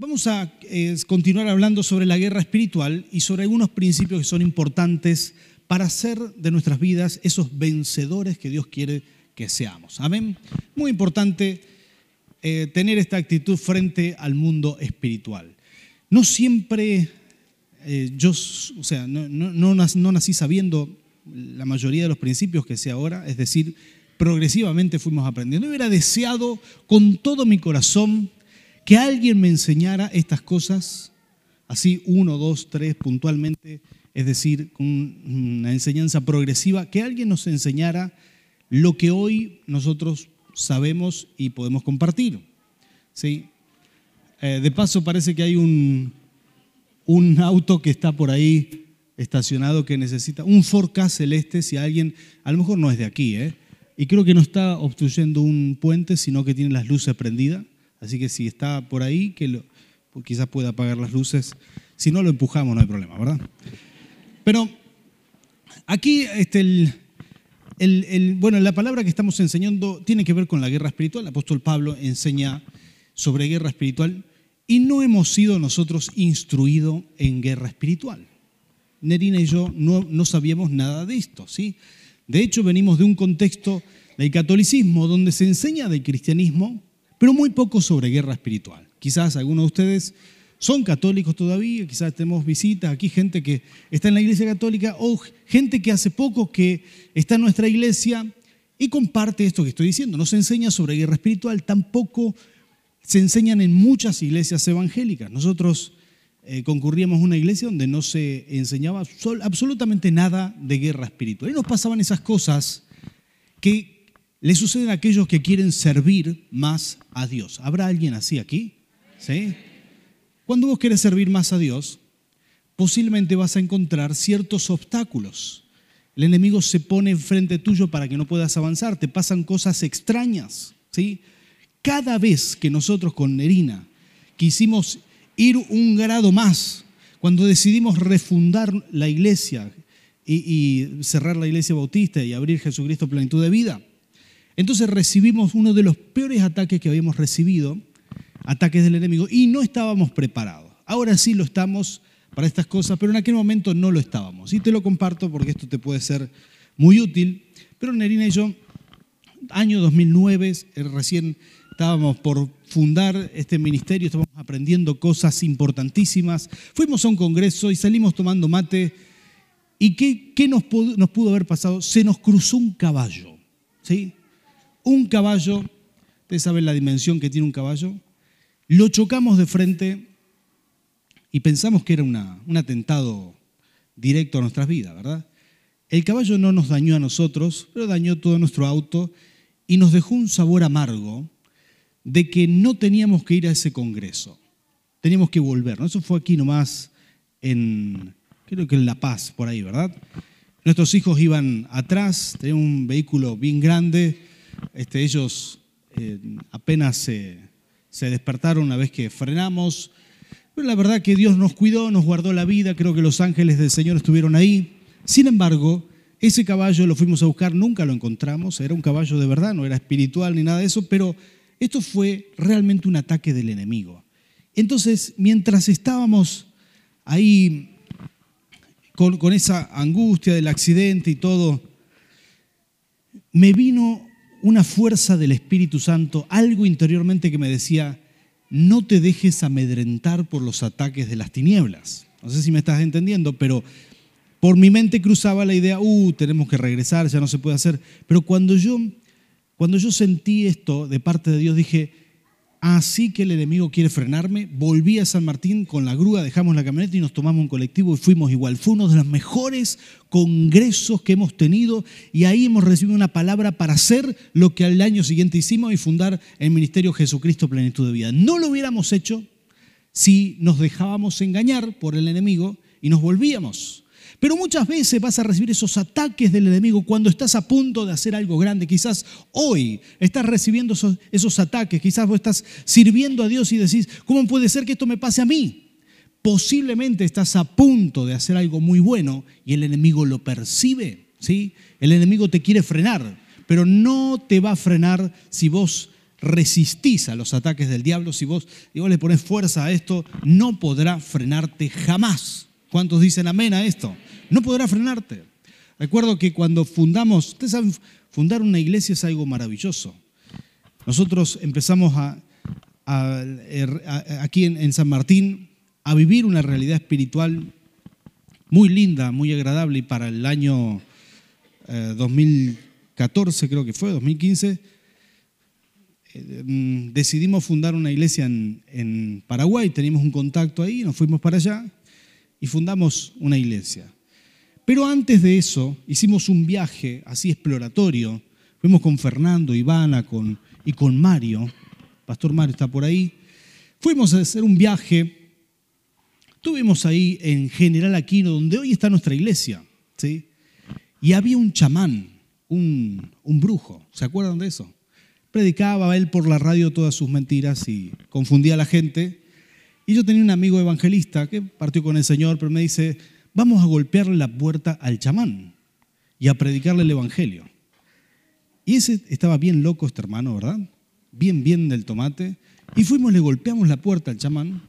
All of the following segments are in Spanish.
Vamos a eh, continuar hablando sobre la guerra espiritual y sobre algunos principios que son importantes para hacer de nuestras vidas esos vencedores que Dios quiere que seamos. Amén. Muy importante eh, tener esta actitud frente al mundo espiritual. No siempre eh, yo, o sea, no, no, nací sabiendo la mayoría de los principios que sé ahora, es decir, progresivamente fuimos aprendiendo. Yo hubiera deseado con todo mi corazón que alguien me enseñara estas cosas, así uno, dos, tres, puntualmente, es decir, con una enseñanza progresiva, que alguien nos enseñara lo que hoy nosotros sabemos y podemos compartir. ¿sí? Eh, de paso, parece que hay un, un auto que está por ahí estacionado que necesita un 4K celeste, si alguien, a lo mejor no es de aquí, ¿eh? y creo que no está obstruyendo un puente, sino que tiene las luces prendidas, así que si está por ahí, que pues quizás pueda apagar las luces, si no lo empujamos no hay problema, ¿verdad? Pero aquí este, el, bueno, la palabra que estamos enseñando tiene que ver con la guerra espiritual. El apóstol Pablo enseña sobre guerra espiritual y no hemos sido nosotros instruidos en guerra espiritual. Nerina y yo no, no sabíamos nada de esto, ¿sí? De hecho, venimos de un contexto del catolicismo donde se enseña del cristianismo, pero muy poco sobre guerra espiritual. Quizás algunos de ustedes son católicos todavía, quizás tenemos visitas aquí, gente que está en la iglesia católica o gente que hace poco que está en nuestra iglesia y comparte esto que estoy diciendo. No se enseña sobre guerra espiritual, tampoco se enseñan en muchas iglesias evangélicas. Nosotros eh, concurríamos a una iglesia donde no se enseñaba absolutamente nada de guerra espiritual. Y nos pasaban esas cosas que le suceden a aquellos que quieren servir más a Dios. ¿Habrá alguien así aquí? ¿Sí? Cuando vos querés servir más a Dios, posiblemente vas a encontrar ciertos obstáculos. El enemigo se pone enfrente tuyo para que no puedas avanzar, te pasan cosas extrañas. ¿sí? Cada vez que nosotros con Nerina quisimos ir un grado más, cuando decidimos refundar la iglesia y, y cerrar la iglesia bautista y abrir Jesucristo plenitud de vida, entonces recibimos uno de los peores ataques que habíamos recibido ataques del enemigo y no estábamos preparados. Ahora sí lo estamos para estas cosas, pero en aquel momento no lo estábamos. Y te lo comparto porque esto te puede ser muy útil. Pero Nerina y yo, año 2009, eh, recién estábamos por fundar este ministerio, estábamos aprendiendo cosas importantísimas. Fuimos a un congreso y salimos tomando mate. ¿Y qué, qué nos, pudo, nos pudo haber pasado? Se nos cruzó un caballo. ¿sí? Un caballo, ustedes saben la dimensión que tiene un caballo, lo chocamos de frente y pensamos que era un atentado directo a nuestras vidas, ¿verdad? El caballo no nos dañó a nosotros, pero dañó todo nuestro auto y nos dejó un sabor amargo de que no teníamos que ir a ese congreso. Teníamos que volver. Eso fue aquí nomás en, creo que en La Paz, por ahí, ¿verdad? Nuestros hijos iban atrás, tenían un vehículo bien grande. Este, ellos eh, apenas se despertaron una vez que frenamos. Pero la verdad que Dios nos cuidó, nos guardó la vida, creo que los ángeles del Señor estuvieron ahí. Sin embargo, ese caballo lo fuimos a buscar, nunca lo encontramos, era un caballo de verdad, no era espiritual ni nada de eso, pero esto fue realmente un ataque del enemigo. Entonces, mientras estábamos ahí con, con esa angustia del accidente y todo, me vino una fuerza del Espíritu Santo, algo interiormente que me decía, no te dejes amedrentar por los ataques de las tinieblas. No sé si me estás entendiendo, pero por mi mente cruzaba la idea, uh, tenemos que regresar, ya no se puede hacer. Pero cuando yo, cuando yo sentí esto de parte de Dios, dije, Así que el enemigo quiere frenarme. Volví a San Martín con la grúa, dejamos la camioneta y nos tomamos un colectivo y fuimos igual. Fue uno de los mejores congresos que hemos tenido y ahí hemos recibido una palabra para hacer lo que al año siguiente hicimos y fundar el Ministerio Jesucristo Plenitud de Vida. No lo hubiéramos hecho si nos dejábamos engañar por el enemigo y nos volvíamos. Pero muchas veces vas a recibir esos ataques del enemigo cuando estás a punto de hacer algo grande. Quizás hoy estás recibiendo esos, ataques, quizás vos estás sirviendo a Dios y decís, ¿cómo puede ser que esto me pase a mí? Posiblemente estás a punto de hacer algo muy bueno y el enemigo lo percibe, ¿sí? El enemigo te quiere frenar, pero no te va a frenar si vos resistís a los ataques del diablo, si vos, si vos le pones fuerza a esto, no podrá frenarte jamás. ¿Cuántos dicen amén a esto? No podrá frenarte. Recuerdo que cuando fundamos, ustedes saben, fundar una iglesia es algo maravilloso. Nosotros empezamos a, aquí en, San Martín a vivir una realidad espiritual muy linda, muy agradable y para el año 2014 eh, creo que fue, 2015, eh, decidimos fundar una iglesia en, en Paraguay, teníamos un contacto ahí, nos fuimos para allá y fundamos una iglesia. Pero antes de eso hicimos un viaje así exploratorio, fuimos con Fernando, Ivana con, y con Mario, Pastor Mario está por ahí, fuimos a hacer un viaje Estuvimos ahí en General Aquino, donde hoy está nuestra iglesia, ¿sí? Y había un chamán, un, un brujo, ¿se acuerdan de eso? Predicaba él por la radio todas sus mentiras y confundía a la gente. Y yo tenía un amigo evangelista que partió con el Señor, pero me dice, vamos a golpearle la puerta al chamán y a predicarle el Evangelio. Y ese estaba bien loco, este hermano, ¿verdad? Bien, bien del tomate. Y fuimos, le golpeamos la puerta al chamán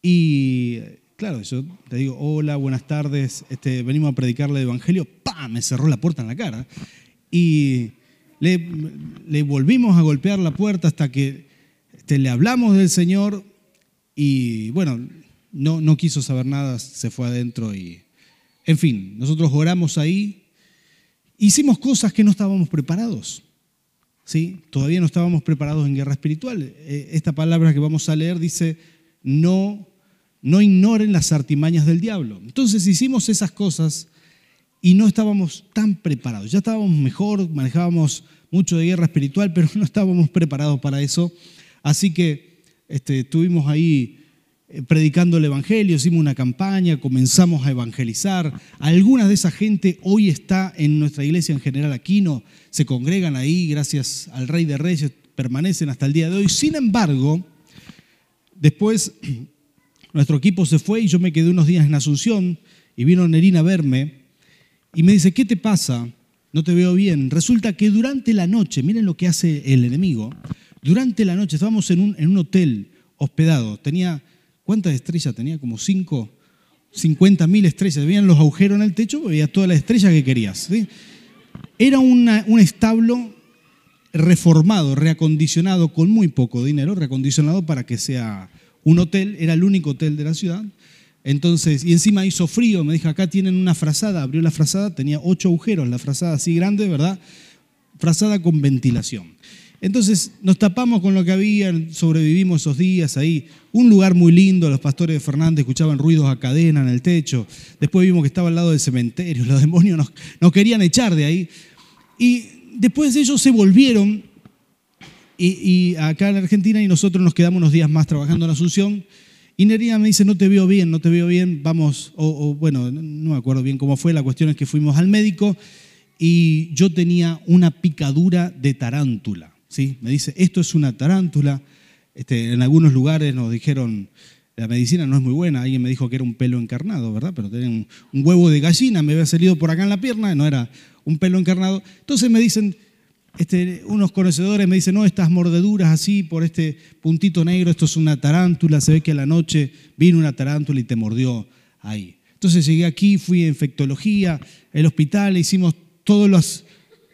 y claro, yo te digo, hola, buenas tardes, este, venimos a predicarle el Evangelio, ¡pam! Me cerró la puerta en la cara. Y le, volvimos a golpear la puerta hasta que este, le hablamos del Señor y bueno, no, no quiso saber nada, se fue adentro y, en fin, nosotros oramos ahí, hicimos cosas que no estábamos preparados. ¿sí? Todavía no estábamos preparados en guerra espiritual. Eh, esta palabra que vamos a leer dice, no no ignoren las artimañas del diablo. Entonces hicimos esas cosas y no estábamos tan preparados. Ya estábamos mejor, manejábamos mucho de guerra espiritual, pero no estábamos preparados para eso. Así que este, estuvimos ahí eh, predicando el Evangelio, hicimos una campaña, comenzamos a evangelizar. Algunas de esa gente hoy está en nuestra iglesia en general aquí, no, se congregan ahí gracias al Rey de Reyes, permanecen hasta el día de hoy. Sin embargo, después nuestro equipo se fue y yo me quedé unos días en Asunción y vino Nerina a verme y me dice, ¿qué te pasa? No te veo bien. Resulta que durante la noche, miren lo que hace el enemigo, durante la noche estábamos en un, hotel hospedado, tenía, ¿cuántas estrellas? Tenía como cinco, 50 mil estrellas, veían los agujeros en el techo, veías todas las estrellas que querías. Era un establo reformado, reacondicionado con muy poco dinero, reacondicionado para que sea un hotel, era el único hotel de la ciudad. Entonces, y encima hizo frío, me dijo, acá tienen una frazada, abrió la frazada, tenía ocho agujeros, la frazada así grande, ¿verdad? Frazada con ventilación. Entonces nos tapamos con lo que había, sobrevivimos esos días ahí. Un lugar muy lindo, los pastores de Fernández escuchaban ruidos a cadena en el techo. Después vimos que estaba al lado del cementerio, los demonios nos, querían echar de ahí. Y después de ellos se volvieron y, acá en Argentina y nosotros nos quedamos unos días más trabajando en Asunción. Y Nerina me dice, no te veo bien, no te veo bien, vamos, o, bueno, no me acuerdo bien cómo fue, la cuestión es que fuimos al médico y yo tenía una picadura de tarántula, ¿sí? Me dice, esto es una tarántula, este, en algunos lugares nos dijeron, la medicina no es muy buena, alguien me dijo que era un pelo encarnado, ¿verdad? Pero tenía un, huevo de gallina, me había salido por acá en la pierna, no era un pelo encarnado. Entonces me dicen, este, unos conocedores me dicen, no, estas mordeduras así por este puntito negro, esto es una tarántula, se ve que a la noche vino una tarántula y te mordió ahí. Entonces llegué aquí, fui a infectología, el hospital, hicimos todos los,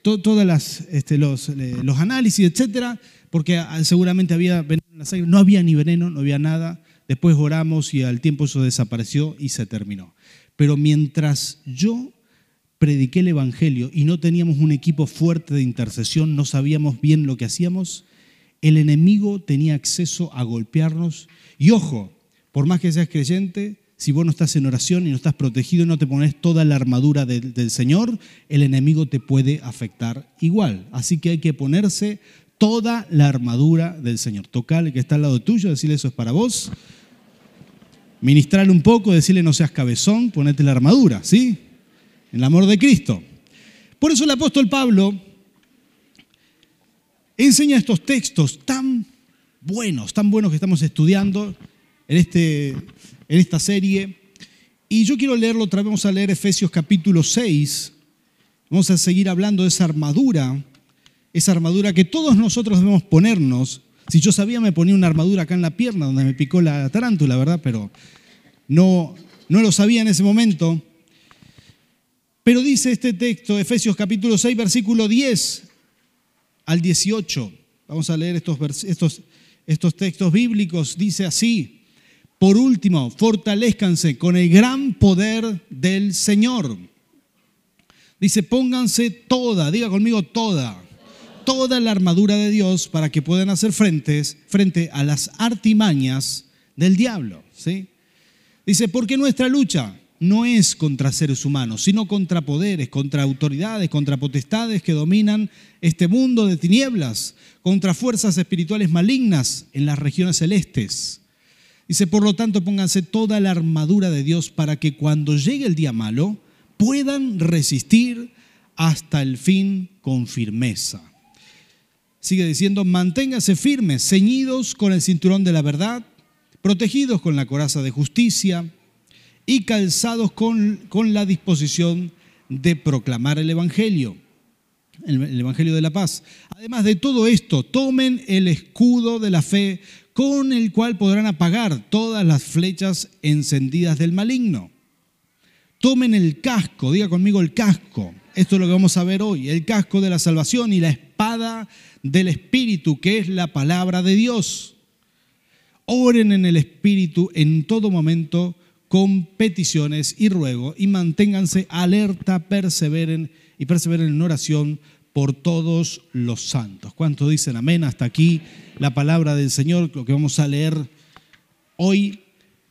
todas las, este, los, eh, los, análisis, etcétera, porque seguramente había veneno en la sangre, no había ni veneno, no había nada. Después oramos y al tiempo eso desapareció y se terminó. Pero mientras yo prediqué el Evangelio y no teníamos un equipo fuerte de intercesión, no sabíamos bien lo que hacíamos, el enemigo tenía acceso a golpearnos. Y ojo, por más que seas creyente, si vos no estás en oración y no estás protegido y no te pones toda la armadura del, Señor, el enemigo te puede afectar igual. Así que hay que ponerse toda la armadura del Señor. Tocale que está al lado tuyo, decirle eso es para vos. Ministrarle un poco, decirle no seas cabezón, ponete la armadura, ¿sí? el amor de Cristo. Por eso el apóstol Pablo enseña estos textos tan buenos, tan buenos que estamos estudiando en, este, en esta serie. Y yo quiero leerlo otra vez, vamos a leer Efesios capítulo 6. Vamos a seguir hablando de esa armadura esa armadura que todos nosotros debemos ponernos. Si yo sabía, me ponía una armadura acá en la pierna donde me picó la tarántula, ¿verdad? Pero no, no lo sabía en ese momento. Pero dice este texto, Efesios capítulo 6, versículo 10 al 18. Vamos a leer estos, estos, estos textos bíblicos. Dice así, por último, fortalezcanse con el gran poder del Señor. Dice, pónganse toda, diga conmigo toda, toda la armadura de Dios para que puedan hacer frente, frente a las artimañas del diablo. ¿sí? Dice, porque nuestra lucha no es contra seres humanos, sino contra poderes, contra autoridades, contra potestades que dominan este mundo de tinieblas, contra fuerzas espirituales malignas en las regiones celestes. Dice, por lo tanto, pónganse toda la armadura de Dios para que cuando llegue el día malo puedan resistir hasta el fin con firmeza. Sigue diciendo, manténganse firmes, ceñidos con el cinturón de la verdad, protegidos con la coraza de justicia y calzados con, con la disposición de proclamar el Evangelio, el, el Evangelio de la paz. Además de todo esto, tomen el escudo de la fe con el cual podrán apagar todas las flechas encendidas del maligno. Tomen el casco, diga conmigo el casco. Esto es lo que vamos a ver hoy, el casco de la salvación y la espada del Espíritu, que es la palabra de Dios. Oren en el Espíritu en todo momento con peticiones y ruego y manténganse alerta, perseveren y perseveren en oración por todos los santos. ¿Cuántos dicen amén? Hasta aquí la palabra del Señor, lo que vamos a leer hoy.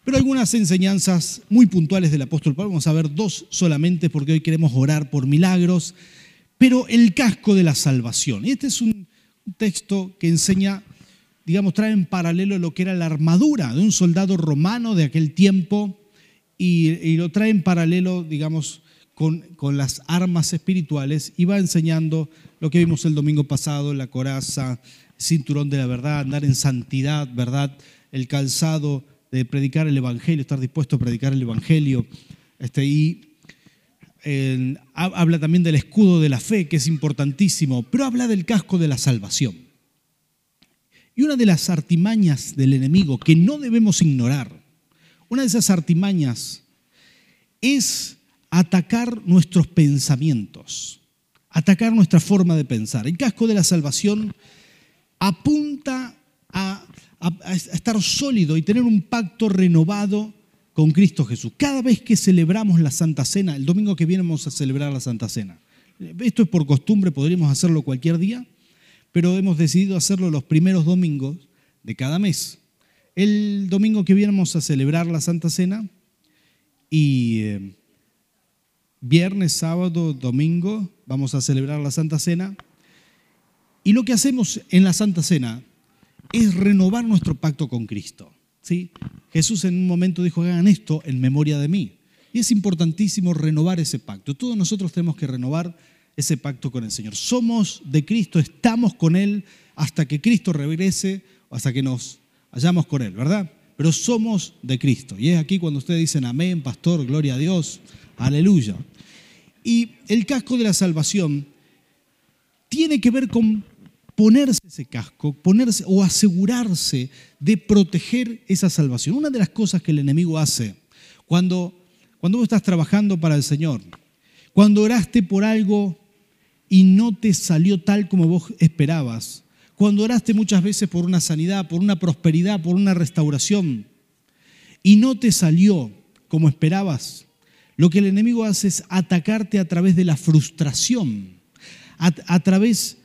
Pero algunas enseñanzas muy puntuales del apóstol Pablo, vamos a ver dos solamente porque hoy queremos orar por milagros, pero el casco de la salvación. Y este es un texto que enseña, digamos, trae en paralelo lo que era la armadura de un soldado romano de aquel tiempo y, lo trae en paralelo, digamos, con, con, las armas espirituales y va enseñando lo que vimos el domingo pasado, la coraza, cinturón de la verdad, andar en santidad, verdad, el calzado de predicar el Evangelio, estar dispuesto a predicar el Evangelio. Este, y habla también del escudo de la fe, que es importantísimo, pero habla del casco de la salvación. Y una de las artimañas del enemigo que no debemos ignorar una de esas artimañas es atacar nuestros pensamientos, atacar nuestra forma de pensar. El casco de la salvación apunta a, estar sólido y tener un pacto renovado con Cristo Jesús. Cada vez que celebramos la Santa Cena, el domingo que viene vamos a celebrar la Santa Cena. Esto es por costumbre, podríamos hacerlo cualquier día, pero hemos decidido hacerlo los primeros domingos de cada mes. El domingo que viene vamos a celebrar la Santa Cena y eh, viernes, sábado, domingo vamos a celebrar la Santa Cena. Y lo que hacemos en la Santa Cena es renovar nuestro pacto con Cristo. ¿sí? Jesús en un momento dijo, hagan esto en memoria de mí. Y es importantísimo renovar ese pacto. Todos nosotros tenemos que renovar ese pacto con el Señor. Somos de Cristo, estamos con Él hasta que Cristo regrese, hasta que nos Hallamos con Él, ¿verdad? Pero somos de Cristo. Y es aquí cuando ustedes dicen amén, pastor, gloria a Dios, aleluya. Y el casco de la salvación tiene que ver con ponerse ese casco, ponerse o asegurarse de proteger esa salvación. Una de las cosas que el enemigo hace cuando, cuando vos estás trabajando para el Señor, cuando oraste por algo y no te salió tal como vos esperabas, cuando oraste muchas veces por una sanidad, por una prosperidad, por una restauración, y no te salió como esperabas, lo que el enemigo hace es atacarte a través de la frustración, a, través,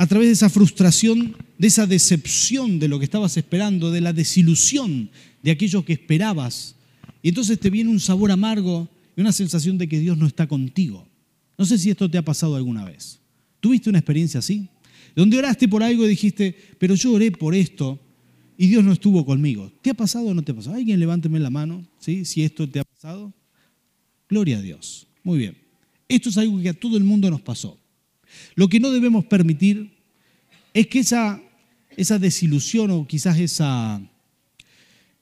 a través de esa frustración, de esa decepción de lo que estabas esperando, de la desilusión de aquello que esperabas. Y entonces te viene un sabor amargo y una sensación de que Dios no está contigo. No sé si esto te ha pasado alguna vez. ¿Tuviste una experiencia así? donde oraste por algo y dijiste, pero yo oré por esto y Dios no estuvo conmigo. ¿Te ha pasado o no te ha pasado? Alguien levánteme la mano, ¿sí? Si esto te ha pasado. Gloria a Dios. Muy bien. Esto es algo que a todo el mundo nos pasó. Lo que no debemos permitir es que esa, esa desilusión o quizás esa,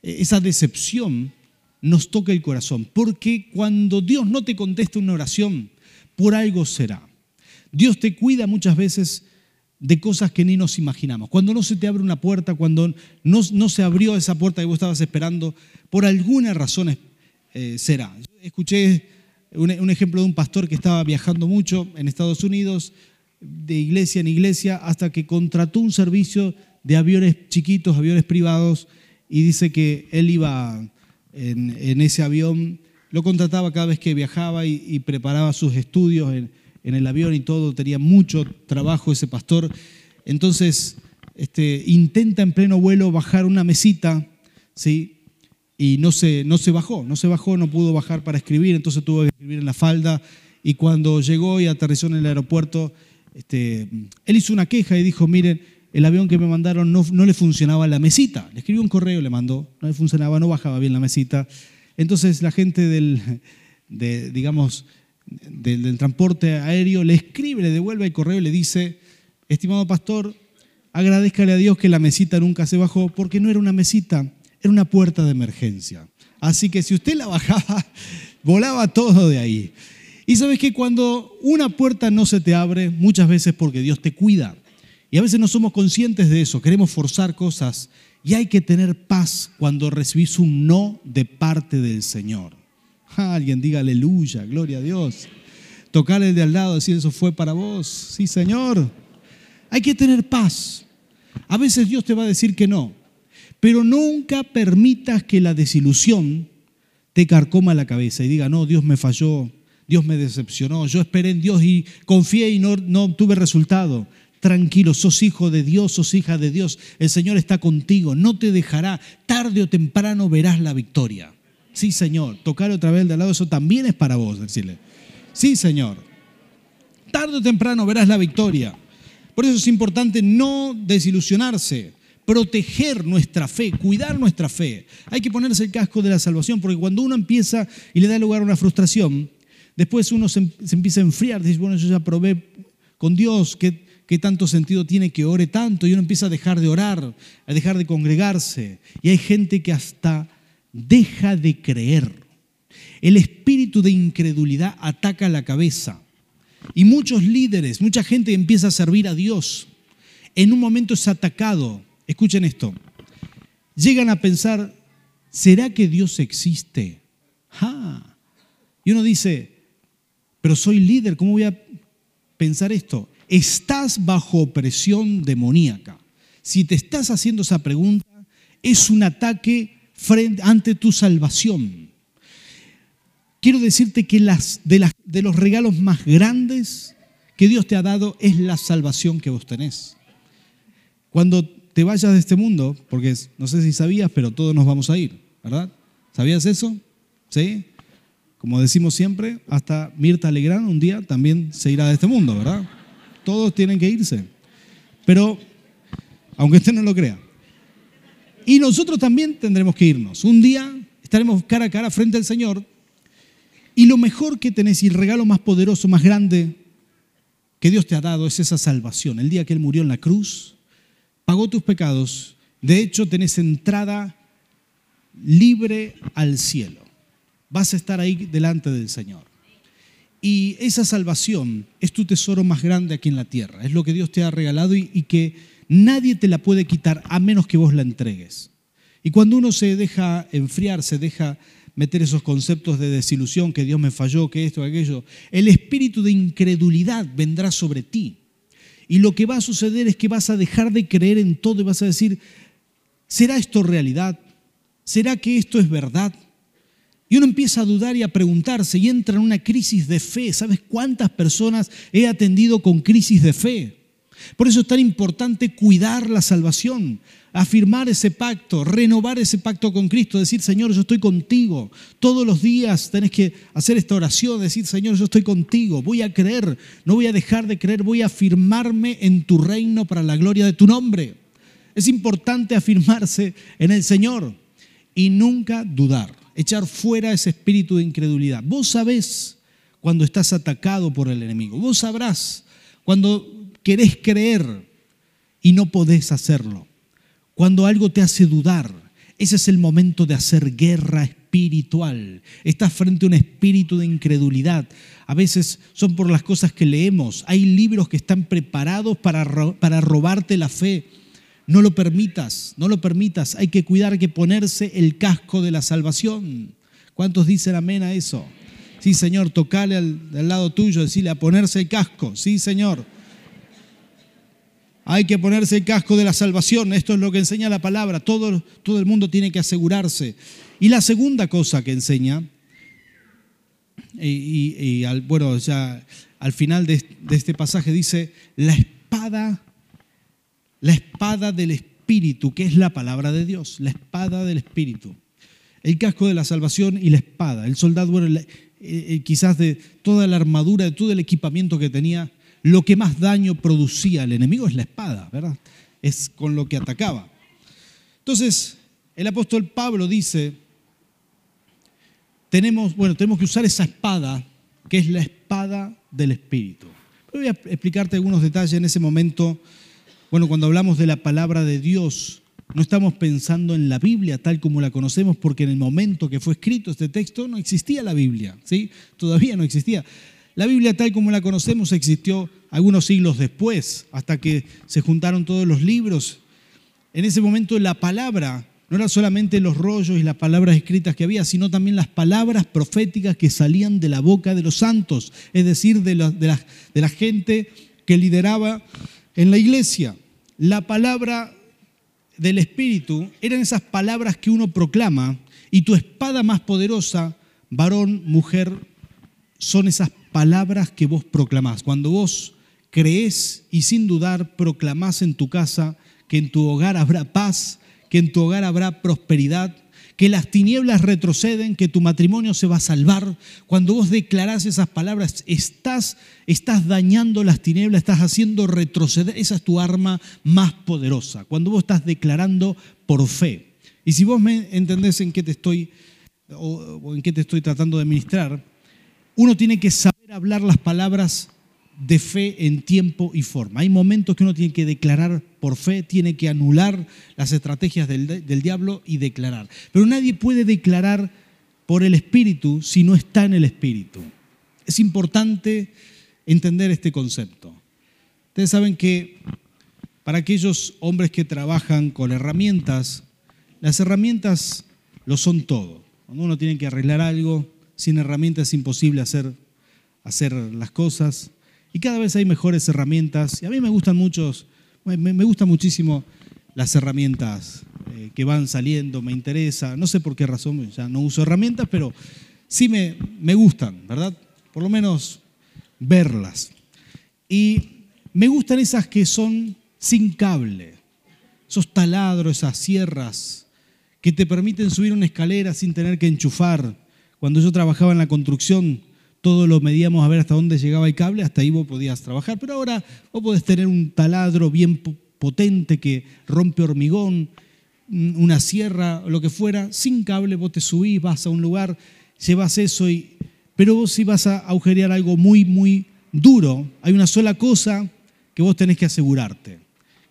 esa decepción nos toque el corazón. Porque cuando Dios no te contesta una oración, por algo será. Dios te cuida muchas veces de cosas que ni nos imaginamos. Cuando no se te abre una puerta, cuando no, no se abrió esa puerta que vos estabas esperando, por alguna razón eh, será. escuché un, un ejemplo de un pastor que estaba viajando mucho en Estados Unidos, de iglesia en iglesia, hasta que contrató un servicio de aviones chiquitos, aviones privados, y dice que él iba en, ese avión, lo contrataba cada vez que viajaba y, preparaba sus estudios en, el avión y todo, tenía mucho trabajo ese pastor. Entonces, este, intenta en pleno vuelo bajar una mesita, ¿sí? Y no se, no se bajó, no se bajó, no pudo bajar para escribir, entonces tuvo que escribir en la falda. Y cuando llegó y aterrizó en el aeropuerto, este, él hizo una queja y dijo, miren, el avión que me mandaron no, no le funcionaba la mesita. Le escribió un correo, le mandó, no le funcionaba, no bajaba bien la mesita. Entonces la gente del, digamos, del, transporte aéreo le escribe, le devuelve el correo y le dice, estimado pastor, agradezcale a Dios que la mesita nunca se bajó porque no era una mesita, era una puerta de emergencia. Así que si usted la bajaba, volaba todo de ahí. Y sabes que cuando una puerta no se te abre, muchas veces porque Dios te cuida. Y a veces no somos conscientes de eso, queremos forzar cosas y hay que tener paz cuando recibís un no de parte del Señor. alguien diga aleluya, gloria a Dios. Tocar el de al lado, decir eso fue para vos. Sí, Señor. Hay que tener paz. A veces Dios te va a decir que no, pero nunca permitas que la desilusión te carcoma la cabeza y diga, no, Dios me falló, Dios me decepcionó, yo esperé en Dios y confié y no, no obtuve resultado. Tranquilo, sos hijo de Dios, sos hija de Dios. El Señor está contigo, no te dejará. Tarde o temprano verás la victoria. Sí, Señor. Tocar otra vez de al lado, eso también es para vos, decirle. Sí, Señor. Tarde o temprano verás la victoria. Por eso es importante no desilusionarse, proteger nuestra fe, cuidar nuestra fe. Hay que ponerse el casco de la salvación, porque cuando uno empieza y le da lugar a una frustración, después uno se, empieza a enfriar, dice, bueno, yo ya probé con Dios, que ¿Qué tanto sentido tiene que ore tanto? Y uno empieza a dejar de orar, a dejar de congregarse. Y hay gente que hasta deja de creer. El espíritu de incredulidad ataca la cabeza. Y muchos líderes, mucha gente empieza a servir a Dios. En un momento es atacado. Escuchen esto. Llegan a pensar, ¿será que Dios existe? Y uno dice, pero soy líder, ¿cómo voy a pensar esto? estás bajo opresión demoníaca. Si te estás haciendo esa pregunta, es un ataque frente, ante tu salvación. Quiero decirte que las, de, de los regalos más grandes que Dios te ha dado es la salvación que vos tenés. Cuando te vayas de este mundo, porque no sé si sabías, pero todos nos vamos a ir, ¿verdad? ¿Sabías eso? ¿Sí? Como decimos siempre, hasta Mirta Legrand un día también se irá de este mundo, ¿verdad? todos tienen que irse. Pero, aunque usted no lo crea. Y nosotros también tendremos que irnos. Un día estaremos cara a cara frente al Señor. Y lo mejor que tenés y el regalo más poderoso, más grande que Dios te ha dado es esa salvación. El día que Él murió en la cruz, pagó tus pecados. De hecho, tenés entrada libre al cielo. Vas a estar ahí delante del Señor. Y esa salvación es tu tesoro más grande aquí en la tierra. Es lo que Dios te ha regalado y, que nadie te la puede quitar a menos que vos la entregues. Y cuando uno se deja enfriar, se deja meter esos conceptos de desilusión, que Dios me falló, que esto, que aquello, el espíritu de incredulidad vendrá sobre ti. Y lo que va a suceder es que vas a dejar de creer en todo y vas a decir, ¿será esto realidad? ¿Será que esto es verdad? Y uno empieza a dudar y a preguntarse y entra en una crisis de fe. ¿Sabes cuántas personas he atendido con crisis de fe? Por eso es tan importante cuidar la salvación, afirmar ese pacto, renovar ese pacto con Cristo, decir, Señor, yo estoy contigo. Todos los días tenés que hacer esta oración, decir, Señor, yo estoy contigo, voy a creer, no voy a dejar de creer, voy a afirmarme en tu reino para la gloria de tu nombre. Es importante afirmarse en el Señor y nunca dudar echar fuera ese espíritu de incredulidad. Vos sabés cuando estás atacado por el enemigo. Vos sabrás cuando querés creer y no podés hacerlo. Cuando algo te hace dudar. ese es el momento de hacer guerra espiritual. Estás frente a un espíritu de incredulidad. A veces son por las cosas que leemos. Hay libros que están preparados para, para robarte la fe. No lo permitas, no lo permitas. Hay que cuidar que ponerse el casco de la salvación. ¿Cuántos dicen amén a eso? Sí, Señor, tocale al, lado tuyo, decirle a ponerse el casco. Sí, Señor. Hay que ponerse el casco de la salvación. Esto es lo que enseña la palabra. Todo, todo el mundo tiene que asegurarse. Y la segunda cosa que enseña, y, al, bueno, ya al final de, de este pasaje dice, la espada, la espada del Espíritu, que es la palabra de Dios, la espada del Espíritu. El casco de la salvación y la espada. El soldado, bueno, eh, eh, quizás de toda la armadura, de todo el equipamiento que tenía, lo que más daño producía al enemigo es la espada, ¿verdad? Es con lo que atacaba. Entonces, el apóstol Pablo dice, tenemos, bueno, tenemos que usar esa espada, que es la espada del Espíritu. Voy a explicarte algunos detalles en ese momento. Bueno, cuando hablamos de la palabra de Dios, no estamos pensando en la Biblia tal como la conocemos porque en el momento que fue escrito este texto no existía la Biblia, ¿sí? Todavía no existía. La Biblia tal como la conocemos existió algunos siglos después, hasta que se juntaron todos los libros. En ese momento la palabra no era solamente los rollos y las palabras escritas que había, sino también las palabras proféticas que salían de la boca de los santos, es decir, de la, de de la gente que lideraba en la iglesia. La palabra del Espíritu eran esas palabras que uno proclama y tu espada más poderosa, varón, mujer, son esas palabras que vos proclamás. Cuando vos crees y sin dudar proclamás en tu casa que en tu hogar habrá paz, que en tu hogar habrá prosperidad, que las tinieblas retroceden, que tu matrimonio se va a salvar. Cuando vos declarás esas palabras, estás, estás dañando las tinieblas, estás haciendo retroceder. Esa es tu arma más poderosa. Cuando vos estás declarando por fe. Y si vos me entendés en qué te estoy, o en qué te estoy tratando de ministrar, uno tiene que saber hablar las palabras de fe en tiempo y forma. Hay momentos que uno tiene que declarar por fe, tiene que anular las estrategias del, diablo y declarar. Pero nadie puede declarar por el Espíritu si no está en el Espíritu. Es importante entender este concepto. Ustedes saben que para aquellos hombres que trabajan con herramientas, las herramientas lo son todo. Cuando uno tiene que arreglar algo, sin herramientas es imposible hacer, hacer las cosas. Y cada vez hay mejores herramientas. Y a mí me gustan muchos, me, gustan muchísimo las herramientas eh, que van saliendo, me interesa. No sé por qué razón, ya no uso herramientas, pero sí me, me gustan, ¿verdad? Por lo menos verlas. Y me gustan esas que son sin cable, esos taladros, esas sierras que te permiten subir una escalera sin tener que enchufar. Cuando yo trabajaba en la construcción, todo lo medíamos a ver hasta dónde llegaba el cable, hasta ahí vos podías trabajar. Pero ahora vos podés tener un taladro bien potente que rompe hormigón, una sierra, lo que fuera, sin cable, vos te subís, vas a un lugar, llevas eso, y, pero vos si vas a agujerear algo muy, muy duro, hay una sola cosa que vos tenés que asegurarte,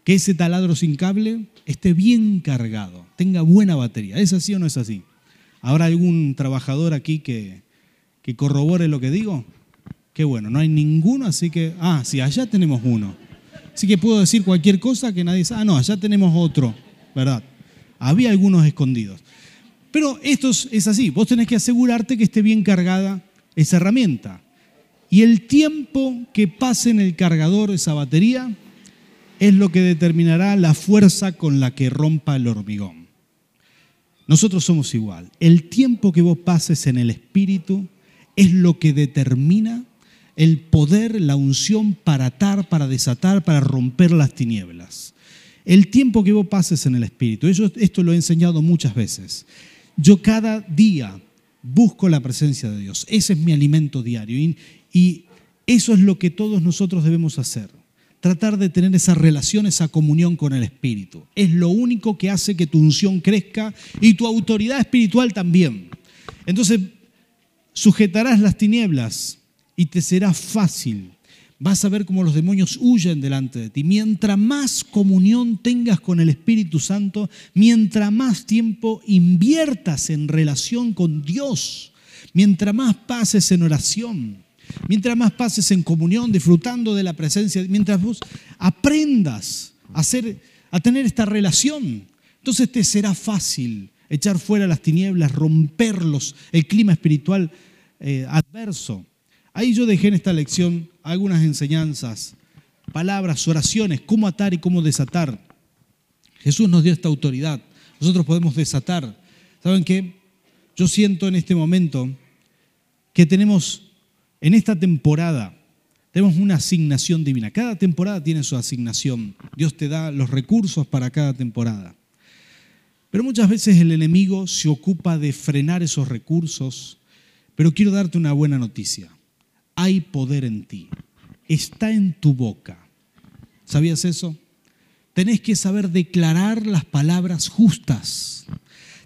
que ese taladro sin cable esté bien cargado, tenga buena batería. ¿Es así o no es así? ¿Habrá algún trabajador aquí que, que corrobore lo que digo? Qué bueno, no hay ninguno, así que, ah, sí, allá tenemos uno. Así que puedo decir cualquier cosa que nadie sabe, ah, no, allá tenemos otro, ¿verdad? Había algunos escondidos. Pero esto es así, vos tenés que asegurarte que esté bien cargada esa herramienta. Y el tiempo que pase en el cargador esa batería es lo que determinará la fuerza con la que rompa el hormigón. Nosotros somos igual. El tiempo que vos pases en el espíritu es lo que determina el poder, la unción para atar, para desatar, para romper las tinieblas. El tiempo que vos pases en el Espíritu. esto lo he enseñado muchas veces. Yo cada día busco la presencia de Dios. Ese es mi alimento diario. Y, y eso es lo que todos nosotros debemos hacer. Tratar de tener esa relación, esa comunión con el Espíritu. Es lo único que hace que tu unción crezca y tu autoridad espiritual también. Entonces, sujetarás las tinieblas y te será fácil. vas a ver cómo los demonios huyen delante de ti. Mientras más comunión tengas con el Espíritu Santo, mientras más tiempo inviertas en relación con Dios, mientras más pases en oración, mientras más pases en comunión, disfrutando de la presencia, mientras vos aprendas a, a tener esta relación, entonces te será fácil echar fuera las tinieblas, romperlos, el clima espiritual eh, adverso. Ahí yo dejé en esta lección algunas enseñanzas, palabras, oraciones, cómo atar y cómo desatar. Jesús nos dio esta autoridad. Nosotros podemos desatar. ¿Saben qué? Yo siento en este momento que tenemos en esta temporada, tenemos una asignación divina. Cada temporada tiene su asignación. Dios te da los recursos para cada temporada. Pero muchas veces el enemigo se ocupa de frenar esos recursos. Pero quiero darte una buena noticia hay poder en ti, está en tu boca. ¿Sabías eso? Tenés que saber declarar las palabras justas.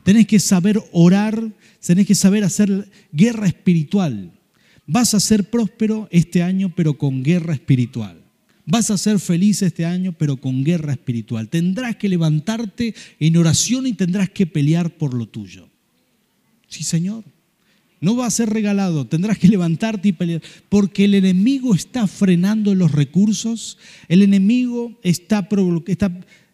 Tenés que saber orar, tenés que saber hacer guerra espiritual. Vas a ser próspero este año, pero con guerra espiritual. Vas a ser feliz este año, pero con guerra espiritual. Tendrás que levantarte en oración y tendrás que pelear por lo tuyo. Sí, Señor. No va a ser regalado, tendrás que levantarte y pelear, porque el enemigo está frenando los recursos, el enemigo está, está,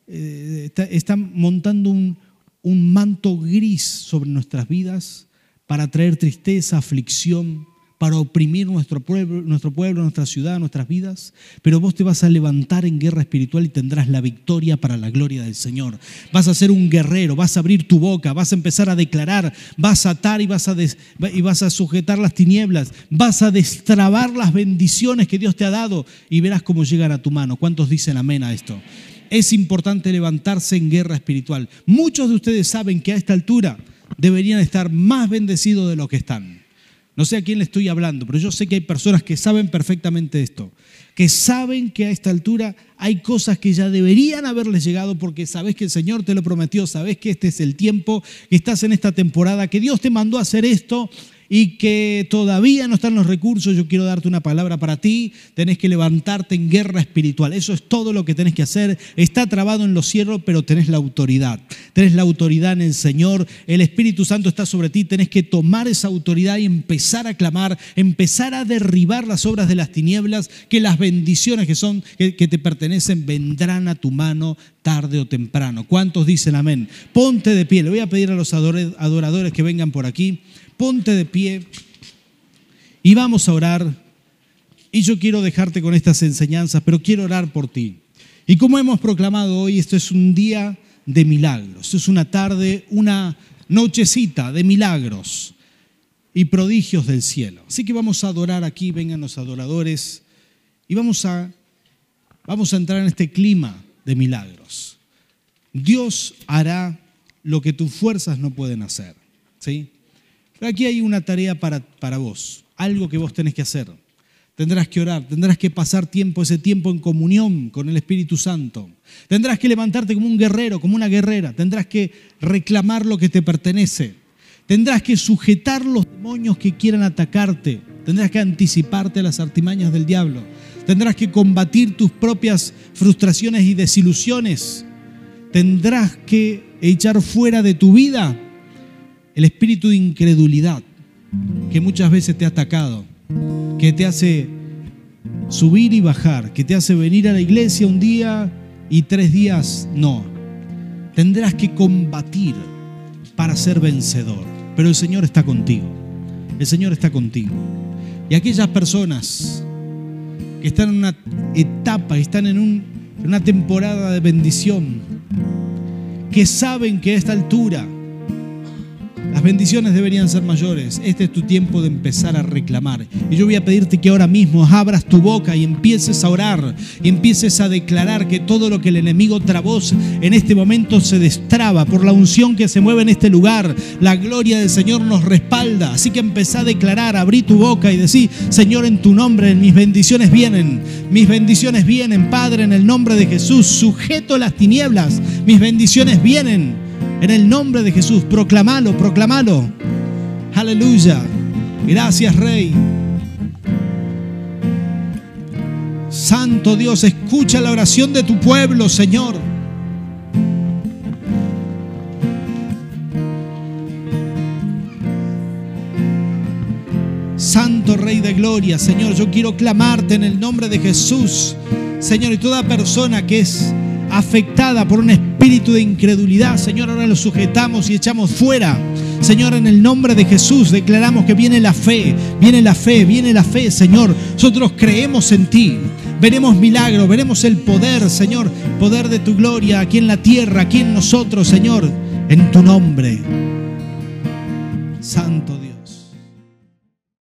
eh, está, montando un, un manto gris sobre nuestras vidas para traer tristeza, aflicción, para oprimir nuestro pueblo, nuestro pueblo, nuestra ciudad, nuestras vidas, pero vos te vas a levantar en guerra espiritual y tendrás la victoria para la gloria del Señor. Vas a ser un guerrero, vas a abrir tu boca, vas a empezar a declarar, vas a atar y vas a, y vas a sujetar las tinieblas, vas a destrabar las bendiciones que Dios te ha dado y verás cómo llegan a tu mano. ¿Cuántos dicen amén a esto? Es importante levantarse en guerra espiritual. Muchos de ustedes saben que a esta altura deberían estar más bendecidos de lo que están. No sé a quién le estoy hablando, pero yo sé que hay personas que saben perfectamente esto, que saben que a esta altura hay cosas que ya deberían haberles llegado porque sabes que el Señor te lo prometió, sabes que este es el tiempo, que estás en esta temporada, que Dios te mandó a hacer esto y que todavía no están los recursos, yo quiero darte una palabra para ti, tenés que levantarte en guerra espiritual. Eso es todo lo que tenés que hacer. Está trabado en los cielos, pero tenés la autoridad. Tenés la autoridad en el Señor, el Espíritu Santo está sobre ti, tenés que tomar esa autoridad y empezar a clamar, empezar a derribar las obras de las tinieblas, que las bendiciones que son que, que te pertenecen vendrán a tu mano tarde o temprano. ¿Cuántos dicen amén? Ponte de pie. Le voy a pedir a los adoradores que vengan por aquí ponte de pie y vamos a orar. Y yo quiero dejarte con estas enseñanzas, pero quiero orar por ti. Y como hemos proclamado hoy, esto es un día de milagros. Esto es una tarde, una nochecita de milagros y prodigios del cielo. Así que vamos a adorar aquí, vengan los adoradores, y vamos a, vamos a entrar en este clima de milagros. Dios hará lo que tus fuerzas no pueden hacer. ¿sí? Aquí hay una tarea para, para vos, algo que vos tenés que hacer. Tendrás que orar, tendrás que pasar tiempo, ese tiempo en comunión con el Espíritu Santo. Tendrás que levantarte como un guerrero, como una guerrera. Tendrás que reclamar lo que te pertenece. Tendrás que sujetar los demonios que quieran atacarte. Tendrás que anticiparte a las artimañas del diablo. Tendrás que combatir tus propias frustraciones y desilusiones. Tendrás que echar fuera de tu vida el espíritu de incredulidad que muchas veces te ha atacado, que te hace subir y bajar, que te hace venir a la iglesia un día y tres días no. Tendrás que combatir para ser vencedor, pero el Señor está contigo. El Señor está contigo. Y aquellas personas que están en una etapa, están en, una temporada de bendición, que saben que a esta altura las bendiciones deberían ser mayores. Este es tu tiempo de empezar a reclamar. Y yo voy a pedirte que ahora mismo abras tu boca y empieces a orar y empieces a declarar que todo lo que el enemigo trabó en este momento se destraba por la unción que se mueve en este lugar. La gloria del Señor nos respalda. Así que empezá a declarar, abrí tu boca y decí, Señor, en tu nombre, mis bendiciones vienen. Mis bendiciones vienen, Padre, en el nombre de Jesús. Sujeto las tinieblas. Mis bendiciones vienen. En el nombre de Jesús, proclamalo, proclamalo. Aleluya. Gracias, Rey. Santo Dios, escucha la oración de tu pueblo, Señor. Santo Rey de Gloria, Señor, yo quiero clamarte en el nombre de Jesús, Señor, y toda persona que es afectada por un espíritu de incredulidad, Señor, ahora lo sujetamos y echamos fuera. Señor, en el nombre de Jesús declaramos que viene la fe, viene la fe, viene la fe, Señor. Nosotros creemos en ti. Veremos milagros, veremos el poder, Señor, poder de tu gloria aquí en la tierra, aquí en nosotros, Señor, en tu nombre. Santo.